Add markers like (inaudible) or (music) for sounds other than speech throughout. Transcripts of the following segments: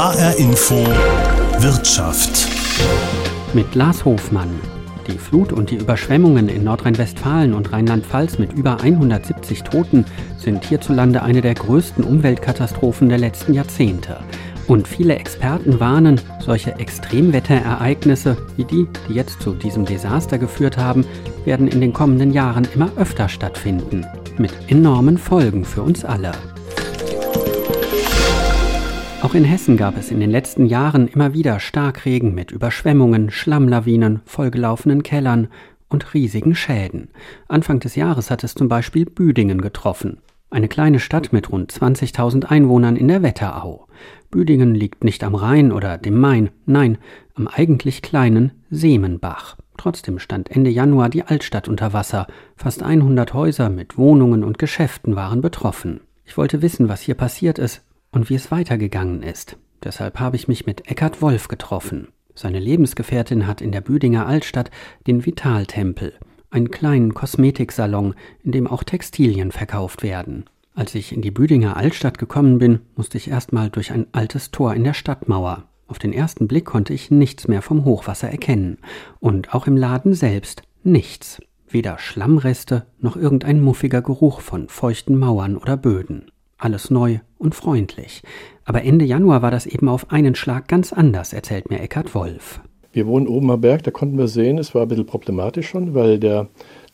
HR Info Wirtschaft. Mit Lars Hofmann. Die Flut und die Überschwemmungen in Nordrhein-Westfalen und Rheinland-Pfalz mit über 170 Toten sind hierzulande eine der größten Umweltkatastrophen der letzten Jahrzehnte. Und viele Experten warnen, solche Extremwetterereignisse wie die, die jetzt zu diesem Desaster geführt haben, werden in den kommenden Jahren immer öfter stattfinden. Mit enormen Folgen für uns alle. Auch in Hessen gab es in den letzten Jahren immer wieder Starkregen mit Überschwemmungen, Schlammlawinen, vollgelaufenen Kellern und riesigen Schäden. Anfang des Jahres hat es zum Beispiel Büdingen getroffen. Eine kleine Stadt mit rund 20.000 Einwohnern in der Wetterau. Büdingen liegt nicht am Rhein oder dem Main, nein, am eigentlich kleinen Seemenbach. Trotzdem stand Ende Januar die Altstadt unter Wasser. Fast 100 Häuser mit Wohnungen und Geschäften waren betroffen. Ich wollte wissen, was hier passiert ist, und wie es weitergegangen ist. Deshalb habe ich mich mit Eckhard Wolf getroffen. Seine Lebensgefährtin hat in der Büdinger Altstadt den Vitaltempel, einen kleinen Kosmetiksalon, in dem auch Textilien verkauft werden. Als ich in die Büdinger Altstadt gekommen bin, musste ich erstmal durch ein altes Tor in der Stadtmauer. Auf den ersten Blick konnte ich nichts mehr vom Hochwasser erkennen. Und auch im Laden selbst nichts. Weder Schlammreste noch irgendein muffiger Geruch von feuchten Mauern oder Böden. Alles neu und freundlich. Aber Ende Januar war das eben auf einen Schlag ganz anders, erzählt mir Eckhard Wolf. Wir wohnen oben am Berg, da konnten wir sehen, es war ein bisschen problematisch schon, weil der,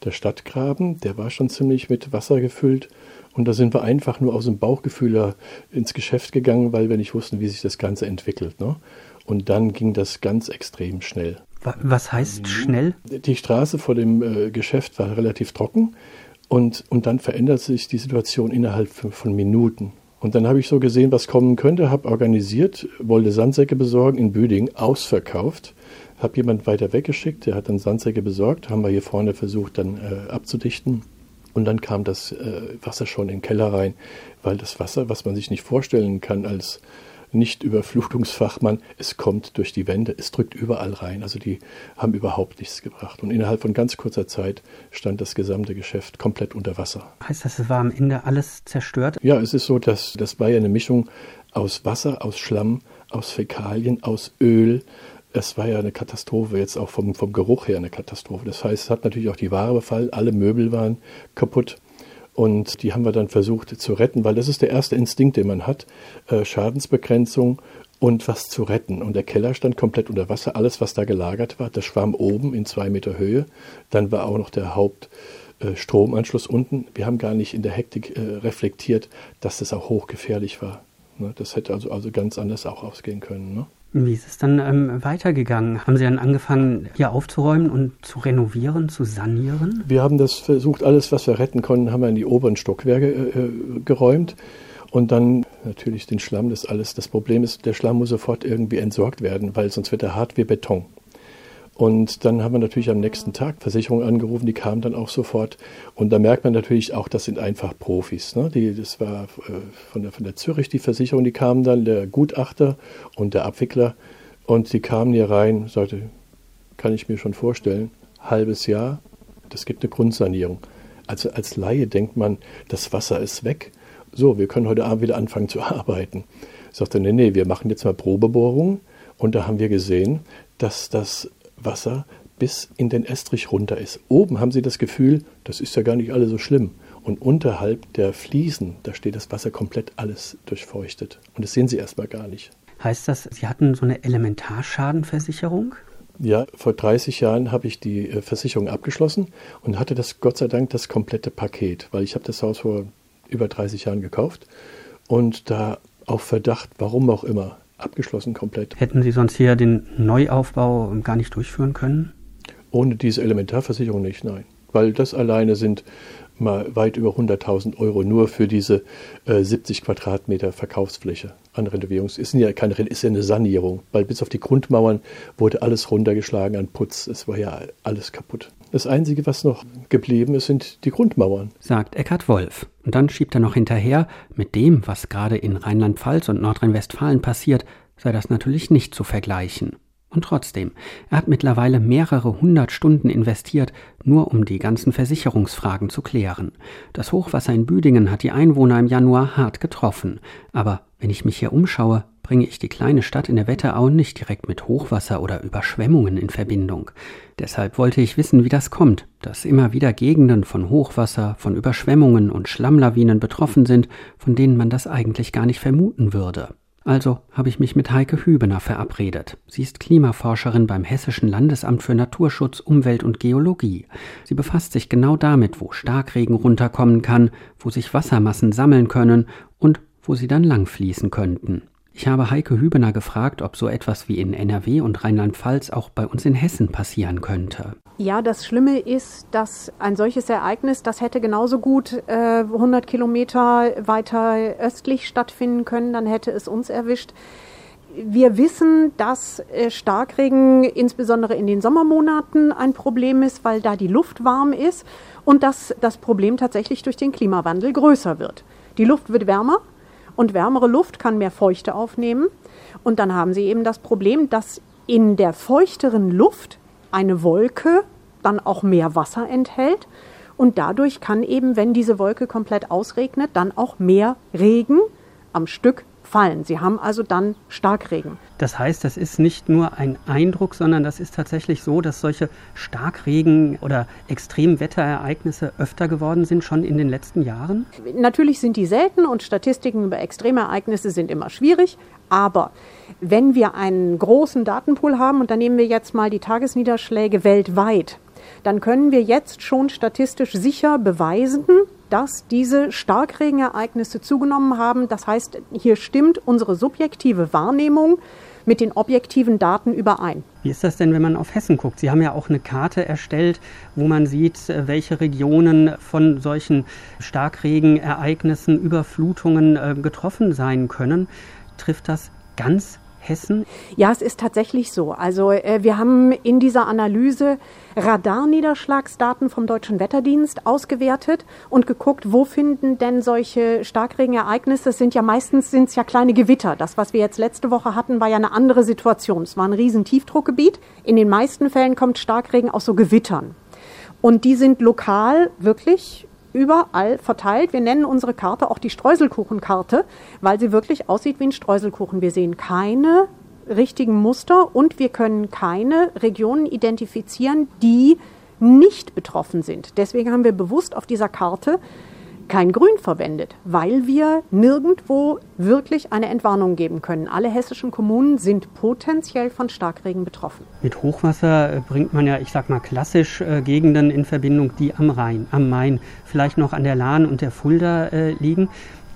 der Stadtgraben, der war schon ziemlich mit Wasser gefüllt. Und da sind wir einfach nur aus dem Bauchgefühl ins Geschäft gegangen, weil wir nicht wussten, wie sich das Ganze entwickelt. Ne? Und dann ging das ganz extrem schnell. Was heißt schnell? Die Straße vor dem äh, Geschäft war relativ trocken. Und, und dann verändert sich die Situation innerhalb von Minuten. Und dann habe ich so gesehen, was kommen könnte, habe organisiert, wollte Sandsäcke besorgen in Büding, ausverkauft, habe jemand weiter weggeschickt, der hat dann Sandsäcke besorgt, haben wir hier vorne versucht dann äh, abzudichten. Und dann kam das äh, Wasser schon in den Keller rein, weil das Wasser, was man sich nicht vorstellen kann als nicht-Überflutungsfachmann, es kommt durch die Wände, es drückt überall rein. Also die haben überhaupt nichts gebracht. Und innerhalb von ganz kurzer Zeit stand das gesamte Geschäft komplett unter Wasser. Heißt das, es war am Ende alles zerstört? Ja, es ist so, dass das war ja eine Mischung aus Wasser, aus Schlamm, aus Fäkalien, aus Öl. Es war ja eine Katastrophe, jetzt auch vom, vom Geruch her eine Katastrophe. Das heißt, es hat natürlich auch die Ware befallen, alle Möbel waren kaputt. Und die haben wir dann versucht zu retten, weil das ist der erste Instinkt, den man hat. Äh, Schadensbegrenzung und was zu retten. Und der Keller stand komplett unter Wasser. Alles, was da gelagert war, das schwamm oben in zwei Meter Höhe. Dann war auch noch der Hauptstromanschluss unten. Wir haben gar nicht in der Hektik äh, reflektiert, dass das auch hochgefährlich war. Ne? Das hätte also, also ganz anders auch ausgehen können. Ne? Wie ist es dann ähm, weitergegangen? Haben Sie dann angefangen, hier aufzuräumen und zu renovieren, zu sanieren? Wir haben das versucht, alles, was wir retten konnten, haben wir in die oberen Stockwerke äh, äh, geräumt. Und dann natürlich den Schlamm, das alles. Das Problem ist, der Schlamm muss sofort irgendwie entsorgt werden, weil sonst wird er hart wie Beton. Und dann haben wir natürlich am nächsten Tag Versicherungen angerufen, die kamen dann auch sofort. Und da merkt man natürlich auch, das sind einfach Profis. Ne? Die, das war äh, von, der, von der Zürich die Versicherung, die kamen dann, der Gutachter und der Abwickler. Und die kamen hier rein, sagte, kann ich mir schon vorstellen, halbes Jahr, das gibt eine Grundsanierung. Also als Laie denkt man, das Wasser ist weg. So, wir können heute Abend wieder anfangen zu (laughs) arbeiten. Sagte, nee, nee, wir machen jetzt mal Probebohrungen. Und da haben wir gesehen, dass das Wasser bis in den Estrich runter ist. Oben haben Sie das Gefühl, das ist ja gar nicht alles so schlimm. Und unterhalb der Fliesen, da steht das Wasser komplett alles durchfeuchtet. Und das sehen Sie erstmal gar nicht. Heißt das, Sie hatten so eine Elementarschadenversicherung? Ja, vor 30 Jahren habe ich die äh, Versicherung abgeschlossen und hatte das Gott sei Dank das komplette Paket, weil ich habe das Haus vor über 30 Jahren gekauft und da auf Verdacht, warum auch immer, abgeschlossen komplett. Hätten Sie sonst hier den Neuaufbau gar nicht durchführen können? Ohne diese Elementarversicherung nicht, nein. Weil das alleine sind mal weit über 100.000 Euro nur für diese äh, 70 Quadratmeter Verkaufsfläche an Renovierung. Ist ja keine ist ja eine Sanierung, weil bis auf die Grundmauern wurde alles runtergeschlagen an Putz. Es war ja alles kaputt. Das Einzige, was noch geblieben ist, sind die Grundmauern. Sagt Eckhard Wolf. Und dann schiebt er noch hinterher, mit dem, was gerade in Rheinland-Pfalz und Nordrhein-Westfalen passiert, sei das natürlich nicht zu vergleichen. Und trotzdem, er hat mittlerweile mehrere hundert Stunden investiert, nur um die ganzen Versicherungsfragen zu klären. Das Hochwasser in Büdingen hat die Einwohner im Januar hart getroffen. Aber wenn ich mich hier umschaue, bringe ich die kleine Stadt in der Wetterau nicht direkt mit Hochwasser oder Überschwemmungen in Verbindung. Deshalb wollte ich wissen, wie das kommt, dass immer wieder Gegenden von Hochwasser, von Überschwemmungen und Schlammlawinen betroffen sind, von denen man das eigentlich gar nicht vermuten würde. Also habe ich mich mit Heike Hübener verabredet. Sie ist Klimaforscherin beim Hessischen Landesamt für Naturschutz, Umwelt und Geologie. Sie befasst sich genau damit, wo Starkregen runterkommen kann, wo sich Wassermassen sammeln können und wo sie dann langfließen könnten. Ich habe Heike Hübener gefragt, ob so etwas wie in NRW und Rheinland-Pfalz auch bei uns in Hessen passieren könnte. Ja, das Schlimme ist, dass ein solches Ereignis, das hätte genauso gut äh, 100 Kilometer weiter östlich stattfinden können, dann hätte es uns erwischt. Wir wissen, dass äh, Starkregen insbesondere in den Sommermonaten ein Problem ist, weil da die Luft warm ist und dass das Problem tatsächlich durch den Klimawandel größer wird. Die Luft wird wärmer, und wärmere Luft kann mehr Feuchte aufnehmen. Und dann haben Sie eben das Problem, dass in der feuchteren Luft eine Wolke dann auch mehr Wasser enthält. Und dadurch kann eben, wenn diese Wolke komplett ausregnet, dann auch mehr Regen am Stück fallen. Sie haben also dann Starkregen. Das heißt, das ist nicht nur ein Eindruck, sondern das ist tatsächlich so, dass solche Starkregen oder Extremwetterereignisse öfter geworden sind, schon in den letzten Jahren? Natürlich sind die selten und Statistiken über Extremereignisse sind immer schwierig. Aber wenn wir einen großen Datenpool haben, und da nehmen wir jetzt mal die Tagesniederschläge weltweit, dann können wir jetzt schon statistisch sicher beweisen, dass diese Starkregenereignisse zugenommen haben. Das heißt, hier stimmt unsere subjektive Wahrnehmung mit den objektiven Daten überein. Wie ist das denn, wenn man auf Hessen guckt? Sie haben ja auch eine Karte erstellt, wo man sieht, äh, welche Regionen von solchen Starkregenereignissen, Überflutungen äh, getroffen sein können. Trifft das ganz Hessen? Ja, es ist tatsächlich so. Also äh, wir haben in dieser Analyse Radarniederschlagsdaten vom Deutschen Wetterdienst ausgewertet und geguckt, wo finden denn solche Starkregenereignisse? Es sind ja meistens sind's ja kleine Gewitter. Das, was wir jetzt letzte Woche hatten, war ja eine andere Situation. Es war ein riesen Tiefdruckgebiet. In den meisten Fällen kommt Starkregen aus so Gewittern. Und die sind lokal wirklich überall verteilt. Wir nennen unsere Karte auch die Streuselkuchenkarte, weil sie wirklich aussieht wie ein Streuselkuchen. Wir sehen keine richtigen Muster und wir können keine Regionen identifizieren, die nicht betroffen sind. Deswegen haben wir bewusst auf dieser Karte kein Grün verwendet, weil wir nirgendwo wirklich eine Entwarnung geben können. Alle hessischen Kommunen sind potenziell von Starkregen betroffen. Mit Hochwasser äh, bringt man ja, ich sag mal, klassisch äh, Gegenden in Verbindung, die am Rhein, am Main, vielleicht noch an der Lahn und der Fulda äh, liegen.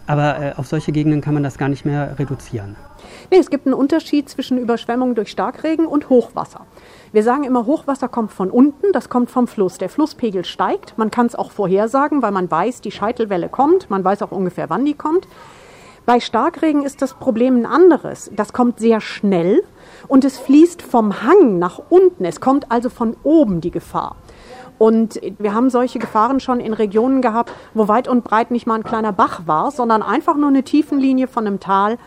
Aber äh, auf solche Gegenden kann man das gar nicht mehr reduzieren. Nee, es gibt einen Unterschied zwischen Überschwemmung durch Starkregen und Hochwasser. Wir sagen immer, Hochwasser kommt von unten, das kommt vom Fluss. Der Flusspegel steigt. Man kann es auch vorhersagen, weil man weiß, die Scheitelwelle kommt. Man weiß auch ungefähr, wann die kommt. Bei Starkregen ist das Problem ein anderes. Das kommt sehr schnell und es fließt vom Hang nach unten. Es kommt also von oben die Gefahr. Und wir haben solche Gefahren schon in Regionen gehabt, wo weit und breit nicht mal ein kleiner Bach war, sondern einfach nur eine Tiefenlinie von einem Tal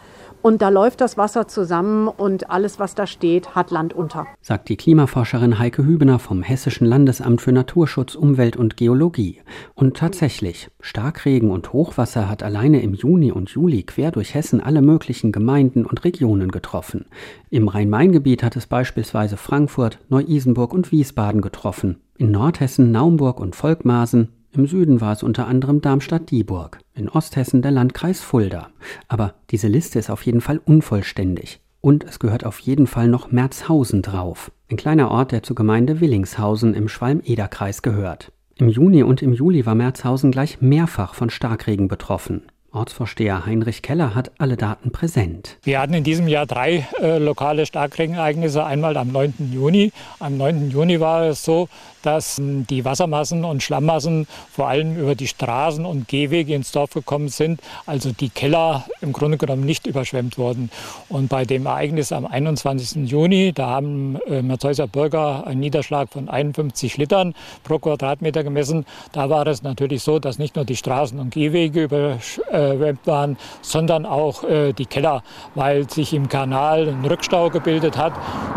und da läuft das Wasser zusammen und alles, was da steht, hat Land unter. Sagt die Klimaforscherin Heike Hübener vom Hessischen Landesamt für Naturschutz, Umwelt und Geologie. Und tatsächlich, Starkregen und Hochwasser hat alleine im Juni und Juli quer durch Hessen alle möglichen Gemeinden und Regionen getroffen. Im Rhein-Main-Gebiet hat es beispielsweise Frankfurt, Neu-Isenburg und Wiesbaden getroffen. In Nordhessen Naumburg und Volkmaßen, im Süden war es unter anderem Darmstadt-Dieburg, in Osthessen der Landkreis Fulda. Aber diese Liste ist auf jeden Fall unvollständig. Und es gehört auf jeden Fall noch Merzhausen drauf, ein kleiner Ort, der zur Gemeinde Willingshausen im Schwalm-Eder-Kreis gehört. Im Juni und im Juli war Merzhausen gleich mehrfach von Starkregen betroffen. Ortsvorsteher Heinrich Keller hat alle Daten präsent. Wir hatten in diesem Jahr drei äh, lokale Starkregenereignisse. Einmal am 9. Juni. Am 9. Juni war es so, dass ähm, die Wassermassen und Schlammmassen vor allem über die Straßen und Gehwege ins Dorf gekommen sind, also die Keller im Grunde genommen nicht überschwemmt wurden. Und bei dem Ereignis am 21. Juni, da haben äh, Merzhäuser Bürger einen Niederschlag von 51 Litern pro Quadratmeter gemessen. Da war es natürlich so, dass nicht nur die Straßen und Gehwege überschwemmt waren, sondern auch äh, die Keller, weil sich im Kanal ein Rückstau gebildet hat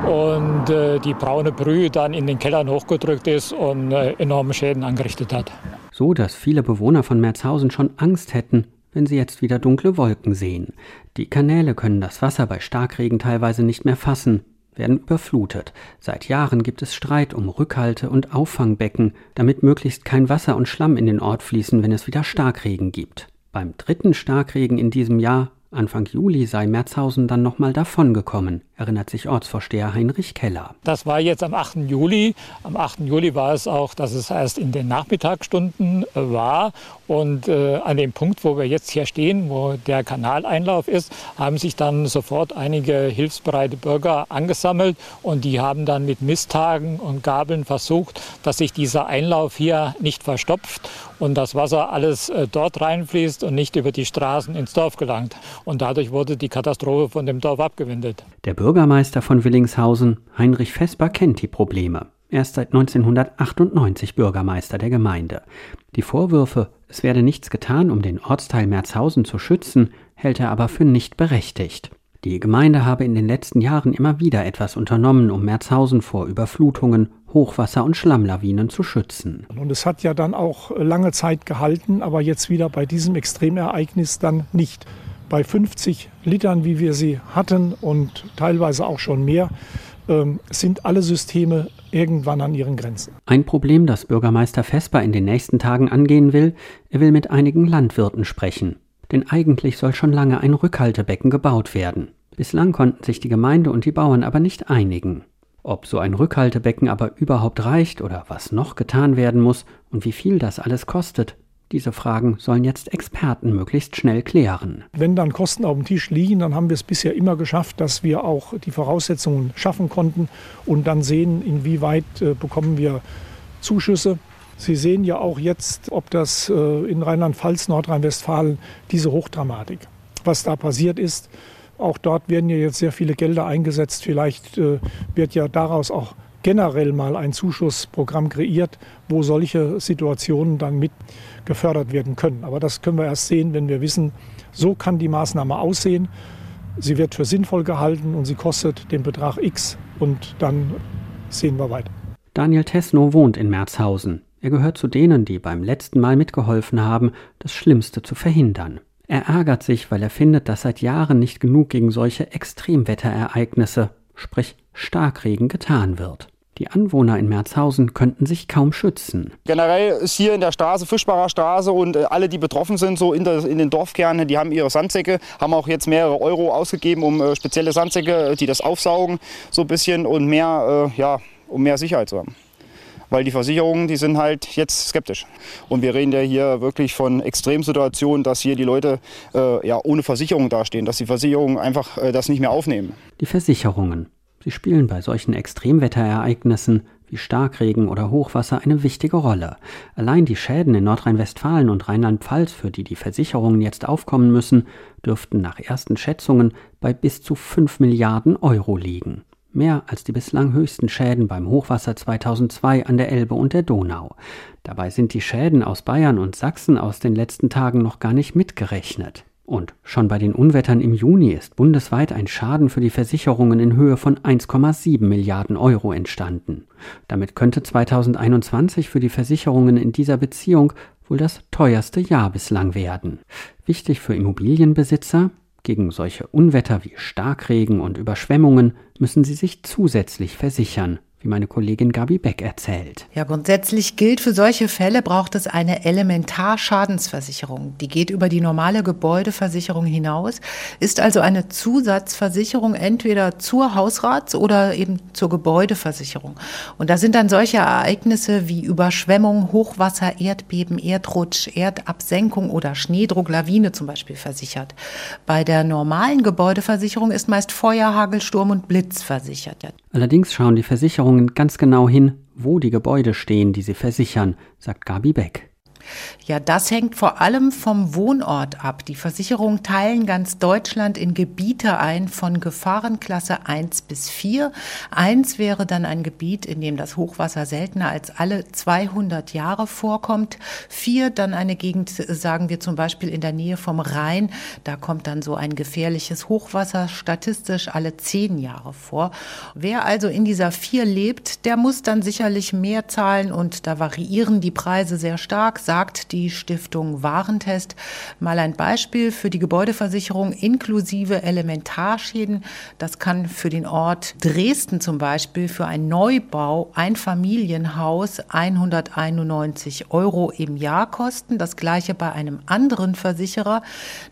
und äh, die braune Brühe dann in den Kellern hochgedrückt ist ist und äh, enorme Schäden angerichtet hat. So dass viele Bewohner von Merzhausen schon Angst hätten, wenn sie jetzt wieder dunkle Wolken sehen. Die Kanäle können das Wasser bei Starkregen teilweise nicht mehr fassen, werden überflutet. Seit Jahren gibt es Streit um Rückhalte und Auffangbecken, damit möglichst kein Wasser und Schlamm in den Ort fließen, wenn es wieder Starkregen gibt. Beim dritten Starkregen in diesem Jahr Anfang Juli sei Merzhausen dann nochmal davongekommen, erinnert sich Ortsvorsteher Heinrich Keller. Das war jetzt am 8. Juli. Am 8. Juli war es auch, dass es erst in den Nachmittagsstunden äh, war. Und äh, an dem Punkt, wo wir jetzt hier stehen, wo der Kanaleinlauf ist, haben sich dann sofort einige hilfsbereite Bürger angesammelt. Und die haben dann mit Misttagen und Gabeln versucht, dass sich dieser Einlauf hier nicht verstopft und das Wasser alles äh, dort reinfließt und nicht über die Straßen ins Dorf gelangt. Und dadurch wurde die Katastrophe von dem Dorf abgewendet. Der Bürgermeister von Willingshausen, Heinrich Vesper, kennt die Probleme. Er ist seit 1998 Bürgermeister der Gemeinde. Die Vorwürfe, es werde nichts getan, um den Ortsteil Merzhausen zu schützen, hält er aber für nicht berechtigt. Die Gemeinde habe in den letzten Jahren immer wieder etwas unternommen, um Merzhausen vor Überflutungen, Hochwasser und Schlammlawinen zu schützen. Und es hat ja dann auch lange Zeit gehalten, aber jetzt wieder bei diesem Extremereignis dann nicht. Bei 50 Litern, wie wir sie hatten und teilweise auch schon mehr, ähm, sind alle Systeme irgendwann an ihren Grenzen. Ein Problem, das Bürgermeister Vesper in den nächsten Tagen angehen will, er will mit einigen Landwirten sprechen. Denn eigentlich soll schon lange ein Rückhaltebecken gebaut werden. Bislang konnten sich die Gemeinde und die Bauern aber nicht einigen. Ob so ein Rückhaltebecken aber überhaupt reicht oder was noch getan werden muss und wie viel das alles kostet, diese Fragen sollen jetzt Experten möglichst schnell klären. Wenn dann Kosten auf dem Tisch liegen, dann haben wir es bisher immer geschafft, dass wir auch die Voraussetzungen schaffen konnten und dann sehen, inwieweit äh, bekommen wir Zuschüsse. Sie sehen ja auch jetzt, ob das äh, in Rheinland-Pfalz, Nordrhein-Westfalen, diese Hochdramatik, was da passiert ist. Auch dort werden ja jetzt sehr viele Gelder eingesetzt. Vielleicht äh, wird ja daraus auch generell mal ein Zuschussprogramm kreiert, wo solche Situationen dann mit gefördert werden können. Aber das können wir erst sehen, wenn wir wissen, so kann die Maßnahme aussehen. Sie wird für sinnvoll gehalten und sie kostet den Betrag X und dann sehen wir weiter. Daniel Tesno wohnt in Merzhausen. Er gehört zu denen, die beim letzten Mal mitgeholfen haben, das Schlimmste zu verhindern. Er ärgert sich, weil er findet, dass seit Jahren nicht genug gegen solche Extremwetterereignisse, sprich Starkregen, getan wird. Die Anwohner in Merzhausen könnten sich kaum schützen. Generell ist hier in der Straße, Fischbacher Straße und äh, alle, die betroffen sind, so in, der, in, den Dorfkernen, die haben ihre Sandsäcke, haben auch jetzt mehrere Euro ausgegeben, um äh, spezielle Sandsäcke, äh, die das aufsaugen, so ein bisschen und mehr, ja, um mehr Sicherheit zu haben. Weil die Versicherungen, die sind halt jetzt skeptisch. Und wir reden ja hier wirklich von Extremsituationen, dass hier die Leute äh, ja, ohne Versicherung dastehen, dass die Versicherungen einfach äh, das nicht mehr aufnehmen. Die Versicherungen. Sie spielen bei solchen Extremwetterereignissen wie Starkregen oder Hochwasser eine wichtige Rolle. Allein die Schäden in Nordrhein-Westfalen und Rheinland-Pfalz, für die die Versicherungen jetzt aufkommen müssen, dürften nach ersten Schätzungen bei bis zu 5 Milliarden Euro liegen. Mehr als die bislang höchsten Schäden beim Hochwasser 2002 an der Elbe und der Donau. Dabei sind die Schäden aus Bayern und Sachsen aus den letzten Tagen noch gar nicht mitgerechnet. Und schon bei den Unwettern im Juni ist bundesweit ein Schaden für die Versicherungen in Höhe von 1,7 Milliarden Euro entstanden. Damit könnte 2021 für die Versicherungen in dieser Beziehung wohl das teuerste Jahr bislang werden. Wichtig für Immobilienbesitzer, gegen solche Unwetter wie Starkregen und Überschwemmungen müssen sie sich zusätzlich versichern wie meine Kollegin Gabi Beck erzählt. Ja, grundsätzlich gilt, für solche Fälle braucht es eine Elementarschadensversicherung. Die geht über die normale Gebäudeversicherung hinaus, ist also eine Zusatzversicherung entweder zur Hausrats- oder eben zur Gebäudeversicherung. Und da sind dann solche Ereignisse wie Überschwemmung, Hochwasser, Erdbeben, Erdrutsch, Erdabsenkung oder Schneedruck, Lawine zum Beispiel versichert. Bei der normalen Gebäudeversicherung ist meist Feuer, Hagel, Sturm und Blitz versichert. Allerdings schauen die Versicherungen ganz genau hin, wo die Gebäude stehen, die sie versichern, sagt Gabi Beck. Ja, das hängt vor allem vom Wohnort ab. Die Versicherungen teilen ganz Deutschland in Gebiete ein von Gefahrenklasse 1 bis 4. 1 wäre dann ein Gebiet, in dem das Hochwasser seltener als alle 200 Jahre vorkommt. 4 dann eine Gegend, sagen wir zum Beispiel in der Nähe vom Rhein. Da kommt dann so ein gefährliches Hochwasser statistisch alle 10 Jahre vor. Wer also in dieser 4 lebt, der muss dann sicherlich mehr zahlen und da variieren die Preise sehr stark. Sagen sagt die Stiftung Warentest. Mal ein Beispiel für die Gebäudeversicherung inklusive Elementarschäden. Das kann für den Ort Dresden zum Beispiel für ein Neubau, ein Familienhaus 191 Euro im Jahr kosten. Das gleiche bei einem anderen Versicherer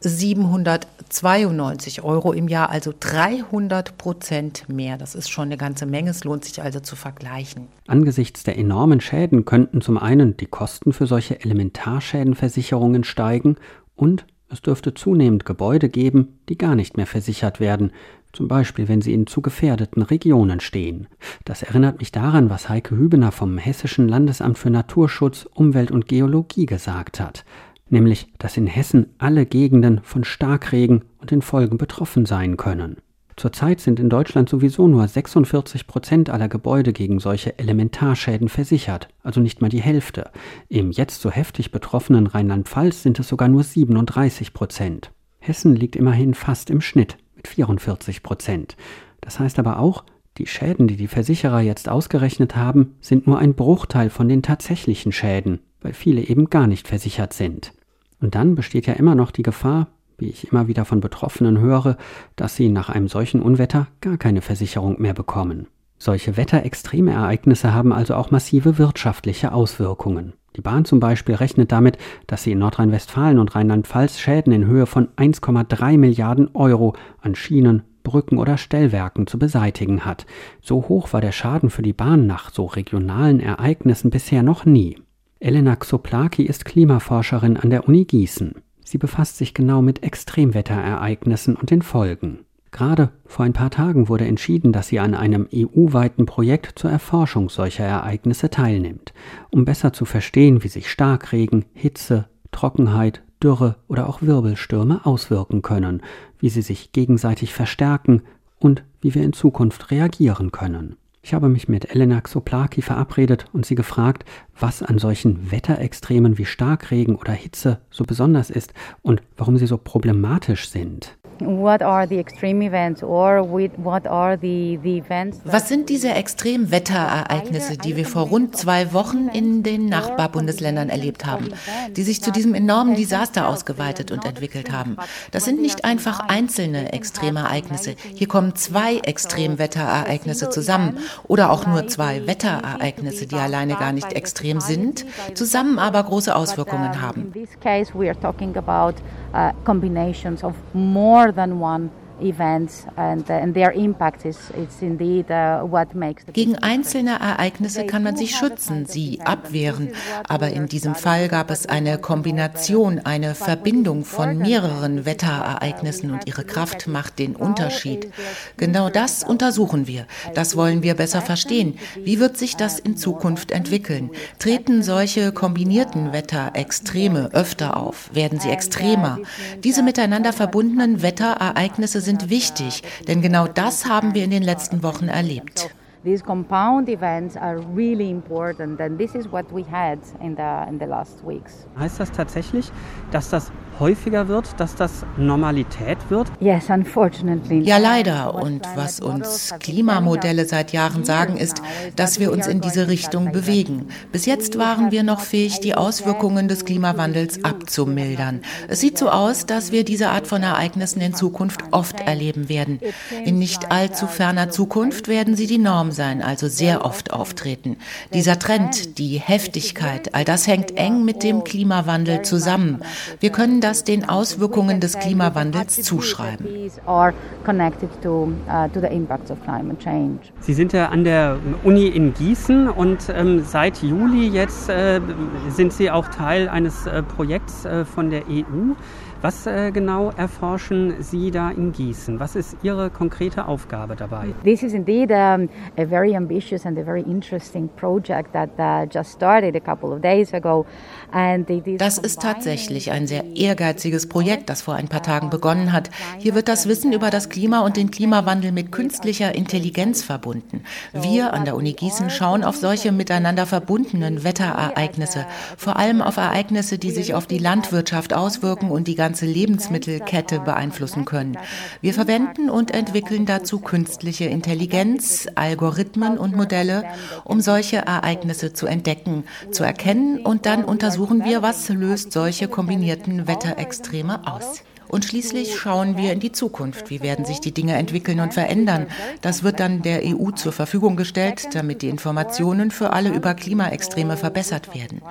792 Euro im Jahr, also 300 Prozent mehr. Das ist schon eine ganze Menge. Es lohnt sich also zu vergleichen. Angesichts der enormen Schäden könnten zum einen die Kosten für solche Elementarschädenversicherungen steigen und es dürfte zunehmend Gebäude geben, die gar nicht mehr versichert werden, zum Beispiel wenn sie in zu gefährdeten Regionen stehen. Das erinnert mich daran, was Heike Hübener vom Hessischen Landesamt für Naturschutz, Umwelt und Geologie gesagt hat, nämlich, dass in Hessen alle Gegenden von Starkregen und den Folgen betroffen sein können. Zurzeit sind in Deutschland sowieso nur 46 Prozent aller Gebäude gegen solche Elementarschäden versichert, also nicht mal die Hälfte. Im jetzt so heftig betroffenen Rheinland-Pfalz sind es sogar nur 37 Prozent. Hessen liegt immerhin fast im Schnitt mit 44 Prozent. Das heißt aber auch, die Schäden, die die Versicherer jetzt ausgerechnet haben, sind nur ein Bruchteil von den tatsächlichen Schäden, weil viele eben gar nicht versichert sind. Und dann besteht ja immer noch die Gefahr, wie ich immer wieder von Betroffenen höre, dass sie nach einem solchen Unwetter gar keine Versicherung mehr bekommen. Solche Wetterextremereignisse haben also auch massive wirtschaftliche Auswirkungen. Die Bahn zum Beispiel rechnet damit, dass sie in Nordrhein-Westfalen und Rheinland-Pfalz Schäden in Höhe von 1,3 Milliarden Euro an Schienen, Brücken oder Stellwerken zu beseitigen hat. So hoch war der Schaden für die Bahn nach so regionalen Ereignissen bisher noch nie. Elena Xoplaki ist Klimaforscherin an der Uni Gießen. Sie befasst sich genau mit Extremwetterereignissen und den Folgen. Gerade vor ein paar Tagen wurde entschieden, dass sie an einem EU-weiten Projekt zur Erforschung solcher Ereignisse teilnimmt, um besser zu verstehen, wie sich Starkregen, Hitze, Trockenheit, Dürre oder auch Wirbelstürme auswirken können, wie sie sich gegenseitig verstärken und wie wir in Zukunft reagieren können. Ich habe mich mit Elena Xoplaki verabredet und sie gefragt, was an solchen Wetterextremen wie Starkregen oder Hitze so besonders ist und warum sie so problematisch sind. Was sind diese Extremwetterereignisse, die wir vor rund zwei Wochen in den Nachbarbundesländern erlebt haben, die sich zu diesem enormen Desaster ausgeweitet und entwickelt haben? Das sind nicht einfach einzelne Extremereignisse. Hier kommen zwei Extremwetterereignisse zusammen oder auch nur zwei Wetterereignisse, die alleine gar nicht extrem sind, zusammen aber große Auswirkungen haben. Combinations of more than one events and, uh, and their impact is, is indeed uh, what makes Gegen einzelne Ereignisse kann man sich schützen, sie abwehren, aber in diesem Fall gab es eine Kombination, eine Verbindung von mehreren Wetterereignissen und ihre Kraft macht den Unterschied. Genau das untersuchen wir. Das wollen wir besser verstehen. Wie wird sich das in Zukunft entwickeln? Treten solche kombinierten Wetterextreme öfter auf? Werden sie extremer? Diese miteinander verbundenen Wetterereignisse sind wichtig, denn genau das haben wir in den letzten Wochen erlebt. These compound events are really important and this is what we had in the, in the last weeks. Heißt das tatsächlich, dass das häufiger wird, dass das Normalität wird? Yes, unfortunately. Ja, leider. Und was uns Klimamodelle seit Jahren sagen, ist, dass wir uns in diese Richtung bewegen. Bis jetzt waren wir noch fähig, die Auswirkungen des Klimawandels abzumildern. Es sieht so aus, dass wir diese Art von Ereignissen in Zukunft oft erleben werden. In nicht allzu ferner Zukunft werden sie die Norm sein, also sehr oft auftreten. Dieser Trend, die Heftigkeit, all das hängt eng mit dem Klimawandel zusammen. Wir können das den Auswirkungen des Klimawandels zuschreiben. Uh, Sie sind ja an der Uni in Gießen und ähm, seit Juli jetzt äh, sind Sie auch Teil eines äh, Projekts äh, von der EU. Was äh, genau erforschen Sie da in Gießen? Was ist Ihre konkrete Aufgabe dabei? This is indeed um, a very ambitious and a very interesting project that uh, just started a couple of days ago. Das ist tatsächlich ein sehr ehrgeiziges Projekt, das vor ein paar Tagen begonnen hat. Hier wird das Wissen über das Klima und den Klimawandel mit künstlicher Intelligenz verbunden. Wir an der Uni Gießen schauen auf solche miteinander verbundenen Wetterereignisse, vor allem auf Ereignisse, die sich auf die Landwirtschaft auswirken und die ganz ganze Lebensmittelkette beeinflussen können. Wir verwenden und entwickeln dazu künstliche Intelligenz, Algorithmen und Modelle, um solche Ereignisse zu entdecken, zu erkennen und dann untersuchen wir, was löst solche kombinierten Wetterextreme aus. Und schließlich schauen wir in die Zukunft. Wie werden sich die Dinge entwickeln und verändern? Das wird dann der EU zur Verfügung gestellt, damit die Informationen für alle über Klimaextreme verbessert werden.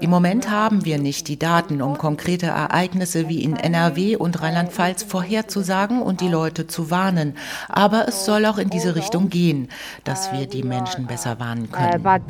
Im Moment haben wir nicht die Daten, um konkrete Ereignisse wie in NRW und Rheinland-Pfalz vorherzusagen und die Leute zu warnen. Aber es soll auch in diese Richtung gehen, dass wir die Menschen besser warnen können. Uh,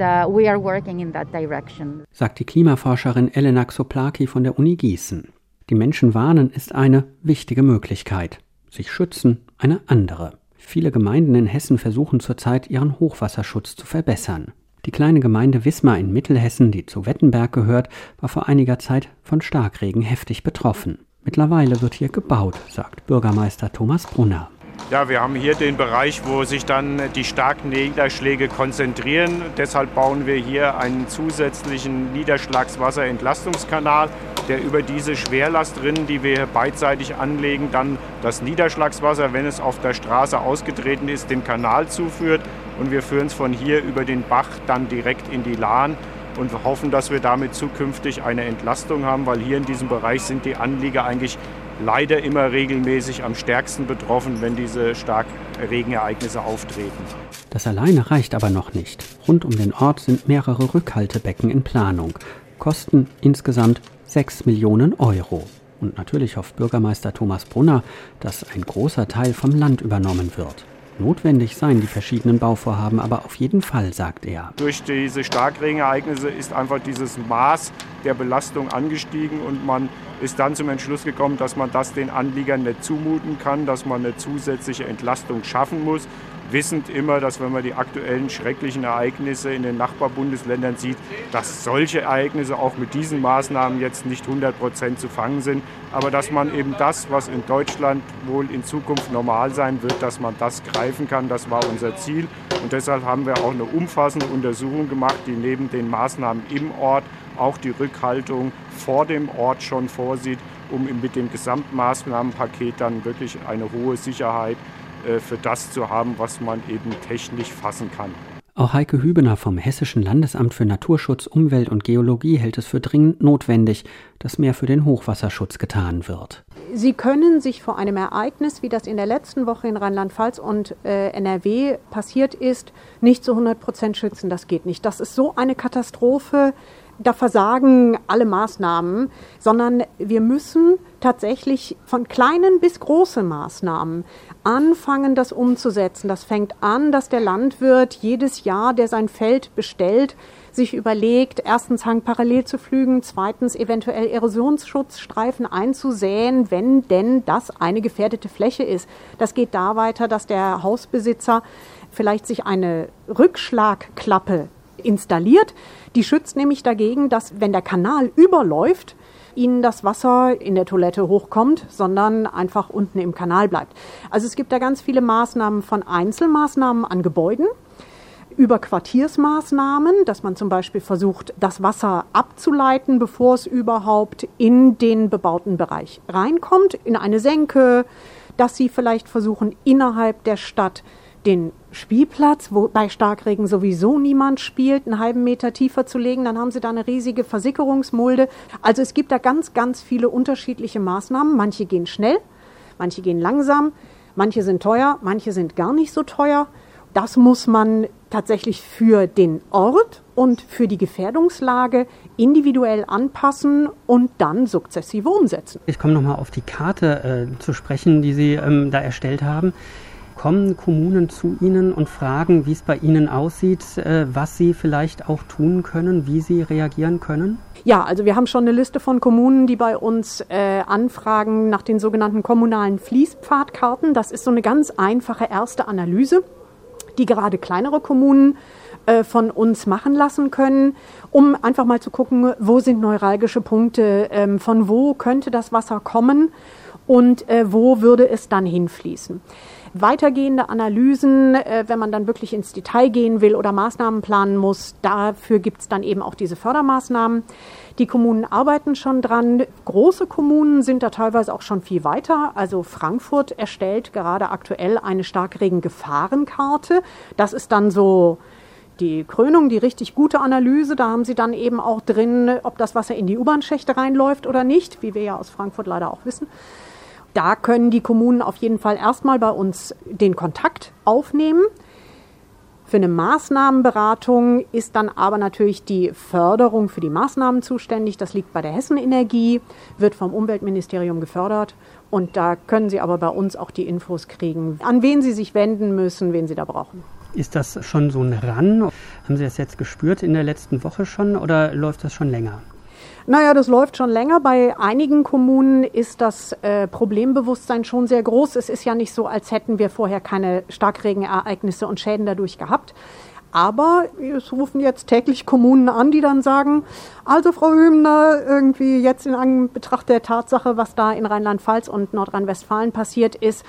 Sagt die Klimaforscherin Elena Xoplaki von der Uni Gießen. Die Menschen warnen ist eine wichtige Möglichkeit, sich schützen eine andere. Viele Gemeinden in Hessen versuchen zurzeit ihren Hochwasserschutz zu verbessern. Die kleine Gemeinde Wismar in Mittelhessen, die zu Wettenberg gehört, war vor einiger Zeit von Starkregen heftig betroffen. Mittlerweile wird hier gebaut, sagt Bürgermeister Thomas Brunner. Ja, wir haben hier den Bereich, wo sich dann die starken Niederschläge konzentrieren. Deshalb bauen wir hier einen zusätzlichen Niederschlagswasserentlastungskanal, der über diese Schwerlastrinnen, die wir hier beidseitig anlegen, dann das Niederschlagswasser, wenn es auf der Straße ausgetreten ist, dem Kanal zuführt. Und wir führen es von hier über den Bach dann direkt in die Lahn und hoffen, dass wir damit zukünftig eine Entlastung haben, weil hier in diesem Bereich sind die Anlieger eigentlich leider immer regelmäßig am stärksten betroffen, wenn diese Starkregenereignisse auftreten. Das alleine reicht aber noch nicht. Rund um den Ort sind mehrere Rückhaltebecken in Planung. Kosten insgesamt 6 Millionen Euro. Und natürlich hofft Bürgermeister Thomas Brunner, dass ein großer Teil vom Land übernommen wird. Notwendig seien die verschiedenen Bauvorhaben aber auf jeden Fall, sagt er. Durch diese Starkregenereignisse ist einfach dieses Maß der Belastung angestiegen und man ist dann zum Entschluss gekommen, dass man das den Anliegern nicht zumuten kann, dass man eine zusätzliche Entlastung schaffen muss wissend immer, dass wenn man die aktuellen schrecklichen Ereignisse in den Nachbarbundesländern sieht, dass solche Ereignisse auch mit diesen Maßnahmen jetzt nicht 100 Prozent zu fangen sind, aber dass man eben das, was in Deutschland wohl in Zukunft normal sein wird, dass man das greifen kann, das war unser Ziel. Und deshalb haben wir auch eine umfassende Untersuchung gemacht, die neben den Maßnahmen im Ort auch die Rückhaltung vor dem Ort schon vorsieht, um mit dem Gesamtmaßnahmenpaket dann wirklich eine hohe Sicherheit für das zu haben, was man eben technisch fassen kann. Auch Heike Hübener vom Hessischen Landesamt für Naturschutz, Umwelt und Geologie hält es für dringend notwendig, dass mehr für den Hochwasserschutz getan wird. Sie können sich vor einem Ereignis, wie das in der letzten Woche in Rheinland-Pfalz und äh, NRW passiert ist, nicht zu 100 Prozent schützen. Das geht nicht. Das ist so eine Katastrophe da versagen alle Maßnahmen, sondern wir müssen tatsächlich von kleinen bis großen Maßnahmen anfangen, das umzusetzen. Das fängt an, dass der Landwirt jedes Jahr, der sein Feld bestellt, sich überlegt, erstens Hang parallel zu pflügen, zweitens eventuell Erosionsschutzstreifen einzusäen, wenn denn das eine gefährdete Fläche ist. Das geht da weiter, dass der Hausbesitzer vielleicht sich eine Rückschlagklappe installiert. Die schützt nämlich dagegen, dass wenn der Kanal überläuft, ihnen das Wasser in der Toilette hochkommt, sondern einfach unten im Kanal bleibt. Also es gibt da ganz viele Maßnahmen von Einzelmaßnahmen an Gebäuden über Quartiersmaßnahmen, dass man zum Beispiel versucht, das Wasser abzuleiten, bevor es überhaupt in den bebauten Bereich reinkommt, in eine Senke, dass sie vielleicht versuchen, innerhalb der Stadt den Spielplatz, wo bei Starkregen sowieso niemand spielt, einen halben Meter tiefer zu legen, dann haben sie da eine riesige Versickerungsmulde. Also es gibt da ganz, ganz viele unterschiedliche Maßnahmen. Manche gehen schnell, manche gehen langsam, manche sind teuer, manche sind gar nicht so teuer. Das muss man tatsächlich für den Ort und für die Gefährdungslage individuell anpassen und dann sukzessive umsetzen. Ich komme nochmal auf die Karte äh, zu sprechen, die Sie ähm, da erstellt haben kommen Kommunen zu Ihnen und fragen, wie es bei Ihnen aussieht, äh, was Sie vielleicht auch tun können, wie Sie reagieren können? Ja, also wir haben schon eine Liste von Kommunen, die bei uns äh, anfragen nach den sogenannten kommunalen Fließpfadkarten. Das ist so eine ganz einfache erste Analyse, die gerade kleinere Kommunen äh, von uns machen lassen können, um einfach mal zu gucken, wo sind neuralgische Punkte, ähm, von wo könnte das Wasser kommen und äh, wo würde es dann hinfließen. Weitergehende Analysen, äh, wenn man dann wirklich ins Detail gehen will oder Maßnahmen planen muss. Dafür gibt es dann eben auch diese Fördermaßnahmen. Die Kommunen arbeiten schon dran. Große Kommunen sind da teilweise auch schon viel weiter. Also Frankfurt erstellt gerade aktuell eine Starkregengefahrenkarte. Das ist dann so die Krönung, die richtig gute Analyse. Da haben sie dann eben auch drin, ob das Wasser in die U-Bahn-Schächte reinläuft oder nicht, wie wir ja aus Frankfurt leider auch wissen. Da können die Kommunen auf jeden Fall erstmal bei uns den Kontakt aufnehmen. Für eine Maßnahmenberatung ist dann aber natürlich die Förderung für die Maßnahmen zuständig. Das liegt bei der Hessenenergie, wird vom Umweltministerium gefördert. Und da können Sie aber bei uns auch die Infos kriegen, an wen Sie sich wenden müssen, wen Sie da brauchen. Ist das schon so ein Ran? Haben Sie das jetzt gespürt in der letzten Woche schon oder läuft das schon länger? Naja, das läuft schon länger. Bei einigen Kommunen ist das äh, Problembewusstsein schon sehr groß. Es ist ja nicht so, als hätten wir vorher keine Starkregenereignisse und Schäden dadurch gehabt. Aber es rufen jetzt täglich Kommunen an, die dann sagen, also Frau Hübner, irgendwie jetzt in Anbetracht der Tatsache, was da in Rheinland-Pfalz und Nordrhein-Westfalen passiert ist,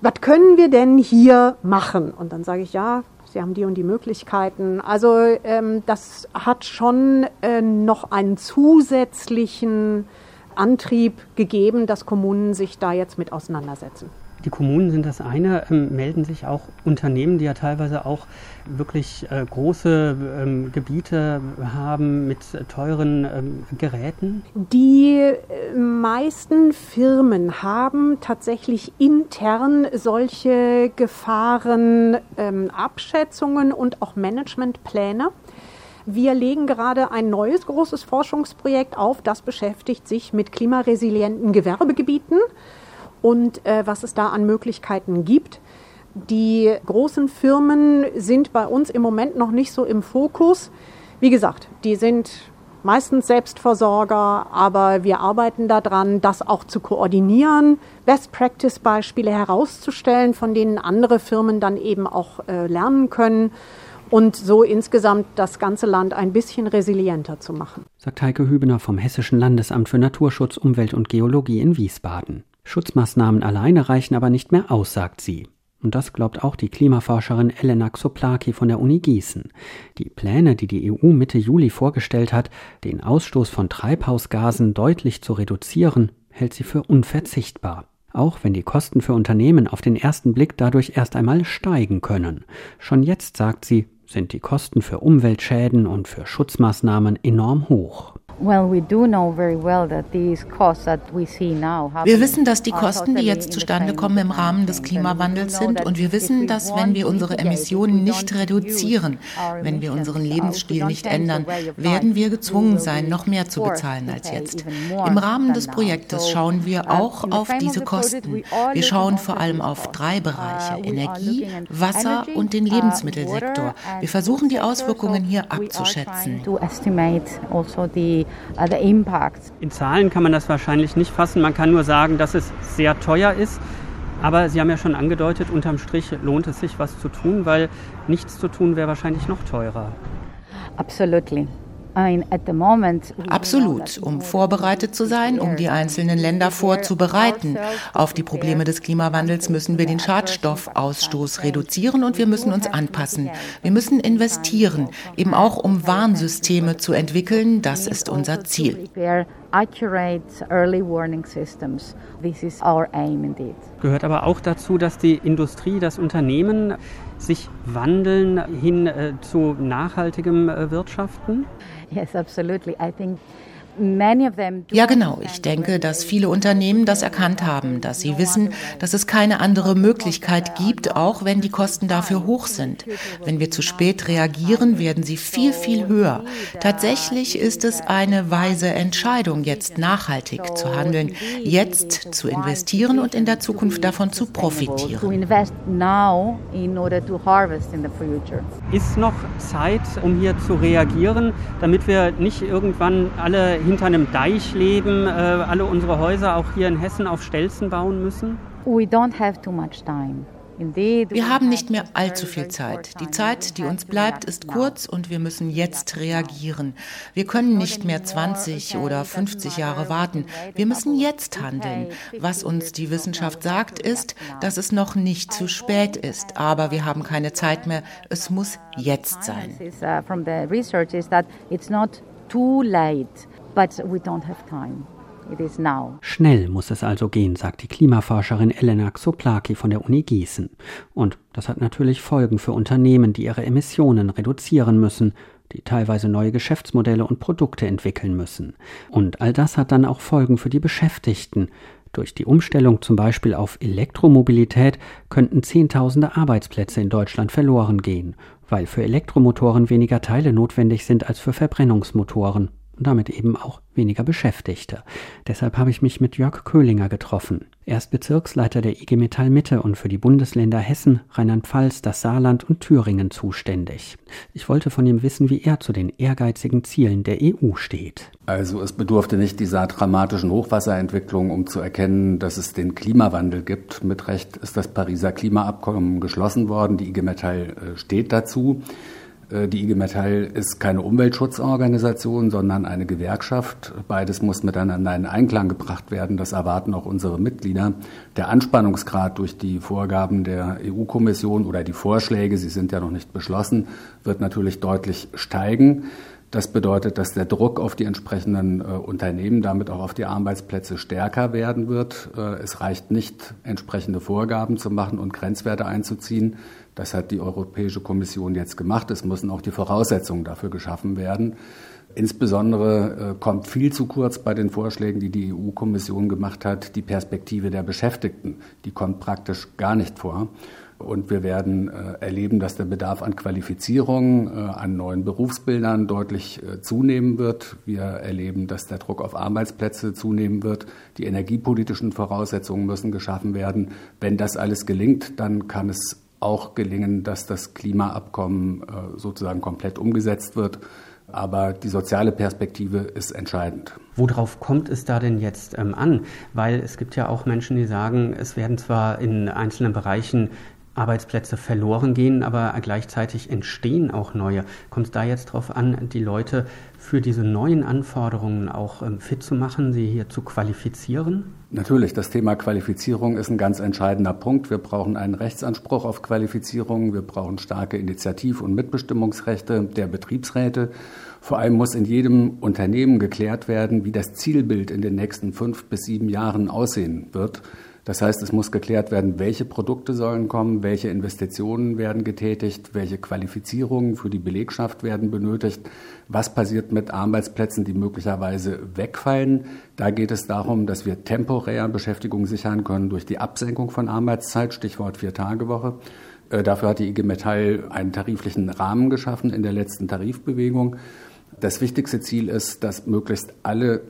was können wir denn hier machen? Und dann sage ich, ja, Sie haben die und die Möglichkeiten. Also ähm, das hat schon äh, noch einen zusätzlichen Antrieb gegeben, dass Kommunen sich da jetzt mit auseinandersetzen. Die Kommunen sind das eine, ähm, melden sich auch Unternehmen, die ja teilweise auch wirklich äh, große ähm, Gebiete haben mit teuren ähm, Geräten? Die äh, meisten Firmen haben tatsächlich intern solche Gefahrenabschätzungen und auch Managementpläne. Wir legen gerade ein neues großes Forschungsprojekt auf, das beschäftigt sich mit klimaresilienten Gewerbegebieten und äh, was es da an Möglichkeiten gibt. Die großen Firmen sind bei uns im Moment noch nicht so im Fokus. Wie gesagt, die sind meistens Selbstversorger, aber wir arbeiten daran, das auch zu koordinieren, Best-Practice-Beispiele herauszustellen, von denen andere Firmen dann eben auch äh, lernen können und so insgesamt das ganze Land ein bisschen resilienter zu machen. Sagt Heike Hübener vom Hessischen Landesamt für Naturschutz, Umwelt und Geologie in Wiesbaden. Schutzmaßnahmen alleine reichen aber nicht mehr aus, sagt sie. Und das glaubt auch die Klimaforscherin Elena Xoplaki von der Uni Gießen. Die Pläne, die die EU Mitte Juli vorgestellt hat, den Ausstoß von Treibhausgasen deutlich zu reduzieren, hält sie für unverzichtbar. Auch wenn die Kosten für Unternehmen auf den ersten Blick dadurch erst einmal steigen können. Schon jetzt, sagt sie, sind die Kosten für Umweltschäden und für Schutzmaßnahmen enorm hoch. Wir wissen, dass die Kosten, die jetzt zustande kommen, im Rahmen des Klimawandels sind. Und wir wissen, dass wenn wir unsere Emissionen nicht reduzieren, wenn wir unseren Lebensstil nicht ändern, werden wir gezwungen sein, noch mehr zu bezahlen als jetzt. Im Rahmen des Projektes schauen wir auch auf diese Kosten. Wir schauen vor allem auf drei Bereiche, Energie, Wasser und den Lebensmittelsektor. Wir versuchen die Auswirkungen hier abzuschätzen. Uh, the impact. In Zahlen kann man das wahrscheinlich nicht fassen. Man kann nur sagen, dass es sehr teuer ist. Aber Sie haben ja schon angedeutet, unterm Strich lohnt es sich, was zu tun, weil nichts zu tun wäre wahrscheinlich noch teurer. Absolutely. Absolut, um vorbereitet zu sein, um die einzelnen Länder vorzubereiten. Auf die Probleme des Klimawandels müssen wir den Schadstoffausstoß reduzieren und wir müssen uns anpassen. Wir müssen investieren, eben auch um Warnsysteme zu entwickeln. Das ist unser Ziel. Gehört aber auch dazu, dass die Industrie, das Unternehmen sich wandeln hin äh, zu nachhaltigem äh, Wirtschaften? Yes, absolutely. I think ja, genau. Ich denke, dass viele Unternehmen das erkannt haben, dass sie wissen, dass es keine andere Möglichkeit gibt, auch wenn die Kosten dafür hoch sind. Wenn wir zu spät reagieren, werden sie viel, viel höher. Tatsächlich ist es eine weise Entscheidung, jetzt nachhaltig zu handeln, jetzt zu investieren und in der Zukunft davon zu profitieren. Ist noch Zeit, um hier zu reagieren, damit wir nicht irgendwann alle hinter einem Deich leben, äh, alle unsere Häuser auch hier in Hessen auf Stelzen bauen müssen? We don't have too much time. Wir haben nicht mehr allzu viel Zeit. Die Zeit, die uns bleibt, ist kurz und wir müssen jetzt reagieren. Wir können nicht mehr 20 oder 50 Jahre warten. Wir müssen jetzt handeln. Was uns die Wissenschaft sagt, ist, dass es noch nicht zu spät ist. Aber wir haben keine Zeit mehr. Es muss jetzt sein. But we don't have time. Schnell muss es also gehen, sagt die Klimaforscherin Elena Xoplaki von der Uni Gießen. Und das hat natürlich Folgen für Unternehmen, die ihre Emissionen reduzieren müssen, die teilweise neue Geschäftsmodelle und Produkte entwickeln müssen. Und all das hat dann auch Folgen für die Beschäftigten. Durch die Umstellung zum Beispiel auf Elektromobilität könnten Zehntausende Arbeitsplätze in Deutschland verloren gehen, weil für Elektromotoren weniger Teile notwendig sind als für Verbrennungsmotoren und damit eben auch weniger Beschäftigte. Deshalb habe ich mich mit Jörg Köhlinger getroffen. Er ist Bezirksleiter der IG Metall Mitte und für die Bundesländer Hessen, Rheinland-Pfalz, das Saarland und Thüringen zuständig. Ich wollte von ihm wissen, wie er zu den ehrgeizigen Zielen der EU steht. Also es bedurfte nicht dieser dramatischen Hochwasserentwicklung, um zu erkennen, dass es den Klimawandel gibt. Mit Recht ist das Pariser Klimaabkommen geschlossen worden. Die IG Metall äh, steht dazu. Äh, die IG Metall ist keine Umweltschutzorganisation, sondern eine Gewerkschaft. Beides muss miteinander in Einklang gebracht werden. Das erwarten auch unsere Mitglieder. Der Anspannungsgrad durch die Vorgaben der EU-Kommission oder die Vorschläge, sie sind ja noch nicht beschlossen, wird natürlich deutlich steigen. Das bedeutet, dass der Druck auf die entsprechenden äh, Unternehmen, damit auch auf die Arbeitsplätze stärker werden wird. Äh, es reicht nicht, entsprechende Vorgaben zu machen und Grenzwerte einzuziehen. Das hat die Europäische Kommission jetzt gemacht. Es müssen auch die Voraussetzungen dafür geschaffen werden. Insbesondere äh, kommt viel zu kurz bei den Vorschlägen, die die EU-Kommission gemacht hat, die Perspektive der Beschäftigten. Die kommt praktisch gar nicht vor. Und wir werden äh, erleben, dass der Bedarf an Qualifizierung, äh, an neuen Berufsbildern deutlich zunehmen wird. Wir erleben, dass der Druck auf Arbeitsplätze zunehmen wird. Die energiepolitischen Voraussetzungen müssen geschaffen werden. Wenn das alles gelingt, dann kann es auch gelingen, dass das Klimaabkommen äh, sozusagen komplett umgesetzt wird. Aber die soziale Perspektive ist entscheidend. Worauf kommt es da denn jetzt ähm, an? Weil es gibt ja auch Menschen, die sagen, es werden zwar in einzelnen Bereichen Arbeitsplätze verloren gehen, aber gleichzeitig entstehen auch neue. Kommt es da jetzt darauf an, die Leute für diese neuen Anforderungen auch ähm, fit zu machen, sie hier zu qualifizieren? Natürlich, das Thema Qualifizierung ist ein ganz entscheidender Punkt. Wir brauchen einen Rechtsanspruch auf Qualifizierung, wir brauchen starke Initiativ- und Mitbestimmungsrechte der Betriebsräte. Vor allem muss in jedem Unternehmen geklärt werden, wie das Zielbild in den nächsten fünf bis sieben Jahren aussehen wird. Das heißt, es muss geklärt werden, welche Produkte sollen kommen, welche Investitionen werden getätigt, welche Qualifizierungen für die Belegschaft werden benötigt, was passiert mit Arbeitsplätzen, die möglicherweise wegfallen. Da geht es darum, dass wir temporär Beschäftigung sichern können durch die Absenkung von Arbeitszeit, Stichwort Vier-Tage-Woche. Äh, dafür hat die IG Metall einen tariflichen Rahmen geschaffen in der letzten Tarifbewegung. Das wichtigste Ziel ist, dass möglichst alle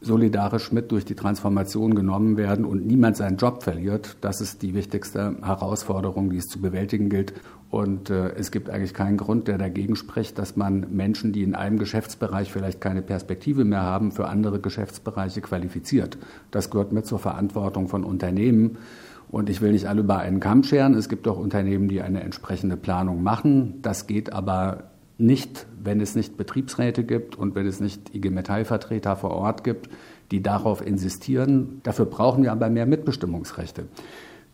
solidarisch mit durch die Transformation genommen werden und niemand seinen Job verliert. Das ist die wichtigste Herausforderung, die es zu bewältigen gilt. Und äh, es gibt eigentlich keinen Grund, der dagegen spricht, dass man Menschen, die in einem Geschäftsbereich vielleicht keine Perspektive mehr haben, für andere Geschäftsbereiche qualifiziert. Das gehört mit zur Verantwortung von Unternehmen. Und ich will nicht alle über einen Kamm scheren. Es gibt auch Unternehmen, die eine entsprechende Planung machen. Das geht aber nicht, wenn es nicht Betriebsräte gibt und wenn es nicht IG Metallvertreter vor Ort gibt, die darauf insistieren. Dafür brauchen wir aber mehr Mitbestimmungsrechte.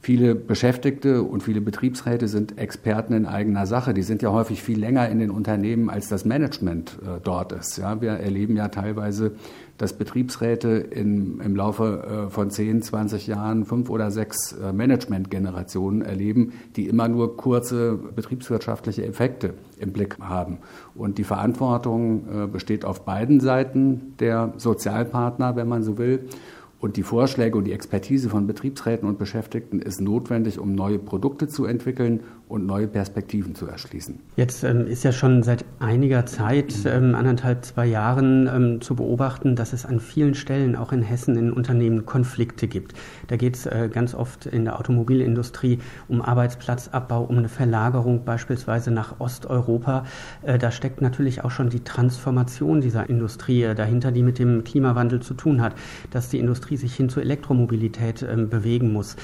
Viele Beschäftigte und viele Betriebsräte sind Experten in eigener Sache. Die sind ja häufig viel länger in den Unternehmen, als das Management äh, dort ist. Ja, wir erleben ja teilweise, dass Betriebsräte in, im Laufe äh, von 10, 20 Jahren fünf oder sechs äh, Managementgenerationen erleben, die immer nur kurze betriebswirtschaftliche Effekte im Blick haben. Und die Verantwortung äh, besteht auf beiden Seiten der Sozialpartner, wenn man so will. Und die Vorschläge und die Expertise von Betriebsräten und Beschäftigten ist notwendig, um neue Produkte zu entwickeln und neue Perspektiven zu erschließen. Jetzt ähm, ist ja schon seit einiger Zeit, ähm, anderthalb, zwei Jahren, ähm, zu beobachten, dass es an vielen Stellen, auch in Hessen, in Unternehmen Konflikte gibt. Da geht es äh, ganz oft in der Automobilindustrie um Arbeitsplatzabbau, um eine Verlagerung beispielsweise nach Osteuropa. Äh, da steckt natürlich auch schon die Transformation dieser Industrie äh, dahinter, die mit dem Klimawandel zu tun hat, dass die Industrie sich hin zur Elektromobilität ähm, bewegen muss.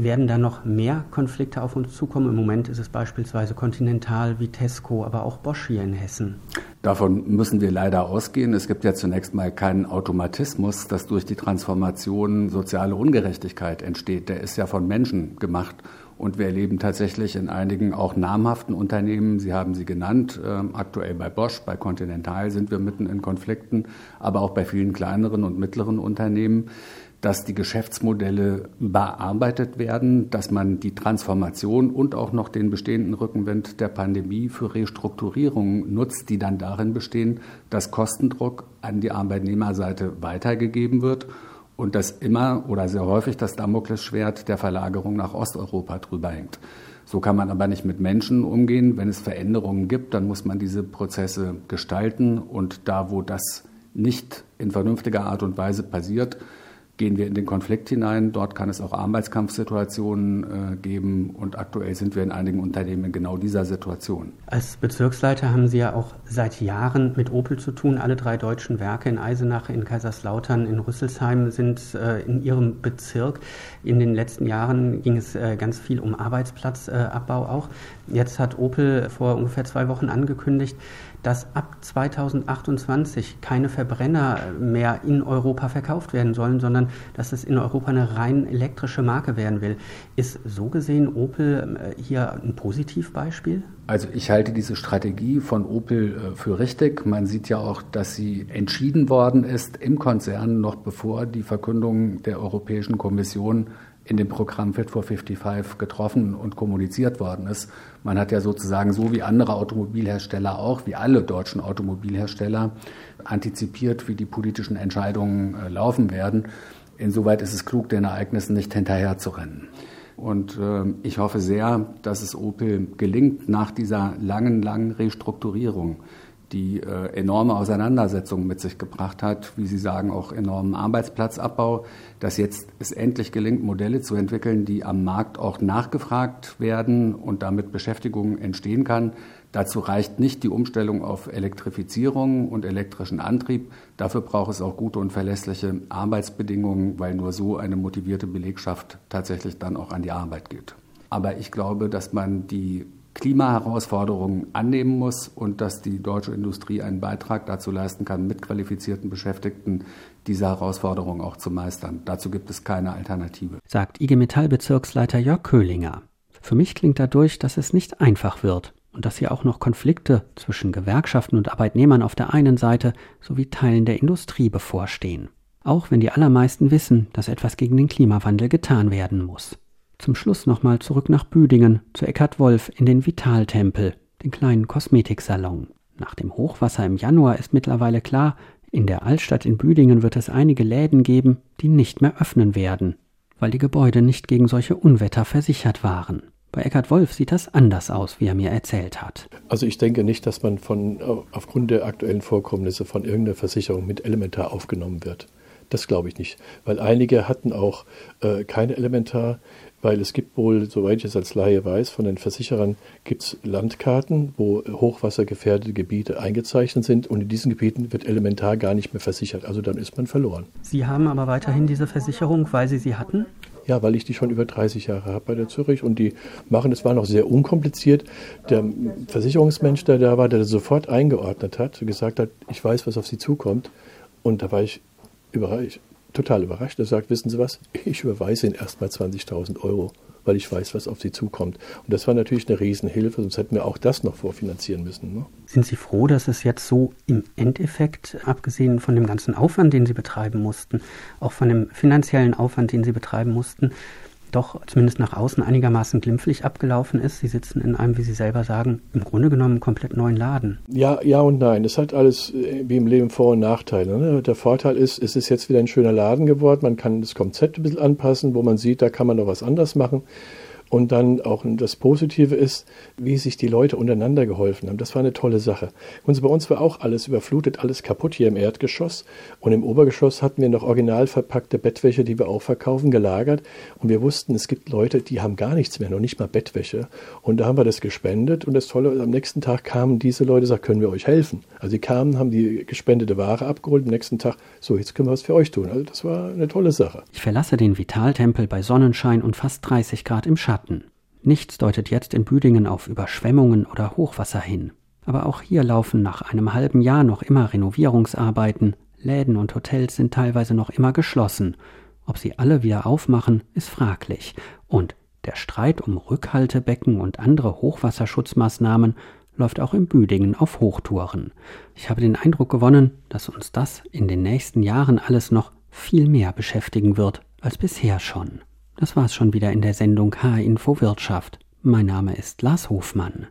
Werden da noch mehr Konflikte auf uns zukommen? Im Moment ist es beispielsweise Continental, Vitesco, aber auch Bosch hier in Hessen. Davon müssen wir leider ausgehen. Es gibt ja zunächst mal keinen Automatismus, dass durch die Transformation soziale Ungerechtigkeit entsteht. Der ist ja von Menschen gemacht. Und wir erleben tatsächlich in einigen auch namhaften Unternehmen, Sie haben sie genannt, äh, aktuell bei Bosch, bei Continental sind wir mitten in Konflikten, aber auch bei vielen kleineren und mittleren Unternehmen, dass die Geschäftsmodelle überarbeitet werden, dass man die Transformation und auch noch den bestehenden Rückenwind der Pandemie für Restrukturierungen nutzt, die dann darin bestehen, dass Kostendruck an die Arbeitnehmerseite weitergegeben wird und dass immer oder sehr häufig das Damoklesschwert der Verlagerung nach Osteuropa drüber hängt. So kann man aber nicht mit Menschen umgehen. Wenn es Veränderungen gibt, dann muss man diese Prozesse gestalten und da, wo das nicht in vernünftiger Art und Weise passiert, gehen wir in den Konflikt hinein. Dort kann es auch Arbeitskampfsituationen äh, geben und aktuell sind wir in einigen Unternehmen in genau dieser Situation. Als Bezirksleiter haben Sie ja auch seit Jahren mit Opel zu tun. Alle drei deutschen Werke in Eisenach, in Kaiserslautern, in Rüsselsheim sind äh, in Ihrem Bezirk. In den letzten Jahren ging es äh, ganz viel um Arbeitsplatzabbau auch. Jetzt hat Opel vor ungefähr zwei Wochen angekündigt, dass ab 2028 keine Verbrenner mehr in Europa verkauft werden sollen, sondern dass es in Europa eine rein elektrische Marke werden will. Ist so gesehen Opel äh, hier ein Positivbeispiel? Also ich halte diese Strategie von Opel äh, für richtig. Man sieht ja auch, dass sie entschieden worden ist im Konzern noch bevor die Verkündung der Europäischen Kommission in dem Programm Fit for 55 getroffen und kommuniziert worden ist. Man hat ja sozusagen so wie andere Automobilhersteller auch, wie alle deutschen Automobilhersteller, antizipiert, wie die politischen Entscheidungen äh, laufen werden. Insoweit ist es klug, den Ereignissen nicht hinterherzurennen. Und äh, ich hoffe sehr, dass es Opel gelingt, nach dieser langen, langen Restrukturierung die äh, enorme Auseinandersetzung mit sich gebracht hat, wie Sie sagen, auch enormen Arbeitsplatzabbau, dass jetzt es endlich gelingt, Modelle zu entwickeln, die am Markt auch nachgefragt werden und damit Beschäftigung entstehen kann. Dazu reicht nicht die Umstellung auf Elektrifizierung und elektrischen Antrieb. Dafür braucht es auch gute und verlässliche Arbeitsbedingungen, weil nur so eine motivierte Belegschaft tatsächlich dann auch an die Arbeit geht. Aber ich glaube, dass man die Klimaherausforderungen annehmen muss und dass die deutsche Industrie einen Beitrag dazu leisten kann, mit qualifizierten Beschäftigten diese Herausforderungen auch zu meistern. Dazu gibt es keine Alternative. Sagt IG Metall-Bezirksleiter Jörg Köhlinger. Für mich klingt dadurch, dass es nicht einfach wird und dass hier auch noch Konflikte zwischen Gewerkschaften und Arbeitnehmern auf der einen Seite sowie Teilen der Industrie bevorstehen. Auch wenn die allermeisten wissen, dass etwas gegen den Klimawandel getan werden muss. Zum Schluss nochmal zurück nach Büdingen, zu Eckhard Wolf in den Vitaltempel, den kleinen Kosmetiksalon. Nach dem Hochwasser im Januar ist mittlerweile klar, in der Altstadt in Büdingen wird es einige Läden geben, die nicht mehr öffnen werden, weil die Gebäude nicht gegen solche Unwetter versichert waren. Bei Eckhard Wolf sieht das anders aus, wie er mir erzählt hat. Also ich denke nicht, dass man von, aufgrund der aktuellen Vorkommnisse von irgendeiner Versicherung mit Elementar aufgenommen wird. Das glaube ich nicht, weil einige hatten auch äh, keine Elementar weil es gibt wohl, soweit ich es als Laie weiß, von den Versicherern gibt es Landkarten, wo hochwassergefährdete Gebiete eingezeichnet sind und in diesen Gebieten wird elementar gar nicht mehr versichert. Also dann ist man verloren. Sie haben aber weiterhin diese Versicherung, weil Sie sie hatten? Ja, weil ich die schon über 30 Jahre habe bei der Zürich und die machen, das war noch sehr unkompliziert. Der Versicherungsmensch, der da war, der das sofort eingeordnet hat, gesagt hat, ich weiß, was auf Sie zukommt. Und da war ich überrascht total überrascht. Er sagt, wissen Sie was, ich überweise Ihnen erstmal 20.000 Euro, weil ich weiß, was auf Sie zukommt. Und das war natürlich eine Riesenhilfe, sonst hätten wir auch das noch vorfinanzieren müssen. Ne? Sind Sie froh, dass es jetzt so im Endeffekt, abgesehen von dem ganzen Aufwand, den Sie betreiben mussten, auch von dem finanziellen Aufwand, den Sie betreiben mussten, doch zumindest nach außen einigermaßen glimpflich abgelaufen ist. Sie sitzen in einem, wie Sie selber sagen, im Grunde genommen komplett neuen Laden. Ja, ja und nein. Es hat alles äh, wie im Leben Vor- und Nachteile. Ne? Der Vorteil ist, es ist jetzt wieder ein schöner Laden geworden. Man kann das Konzept ein bisschen anpassen, wo man sieht, da kann man noch was anders machen. Und dann auch das Positive ist, wie sich die Leute untereinander geholfen haben. Das war eine tolle Sache. Und bei uns war auch alles überflutet, alles kaputt hier im Erdgeschoss. Und im Obergeschoss hatten wir noch original verpackte Bettwäsche, die wir auch verkaufen, gelagert. Und wir wussten, es gibt Leute, die haben gar nichts mehr, noch nicht mal Bettwäsche. Und da haben wir das gespendet. Und das Tolle, am nächsten Tag kamen diese Leute und sagten, können wir euch helfen? Also sie kamen, haben die gespendete Ware abgeholt. Am nächsten Tag, so, jetzt können wir was für euch tun. Also das war eine tolle Sache. Ich verlasse den Vitaltempel bei Sonnenschein und fast 30 Grad im Schatten. Schatten. Nichts deutet jetzt in Büdingen auf Überschwemmungen oder Hochwasser hin. Aber auch hier laufen nach einem halben Jahr noch immer Renovierungsarbeiten, Läden und Hotels sind teilweise noch immer geschlossen. Ob sie alle wieder aufmachen, ist fraglich. Und der Streit um Rückhaltebecken und andere Hochwasserschutzmaßnahmen läuft auch in Büdingen auf Hochtouren. Ich habe den Eindruck gewonnen, dass uns das in den nächsten Jahren alles noch viel mehr beschäftigen wird als bisher schon. Das war's schon wieder in der Sendung H-Info Wirtschaft. Mein Name ist Lars Hofmann.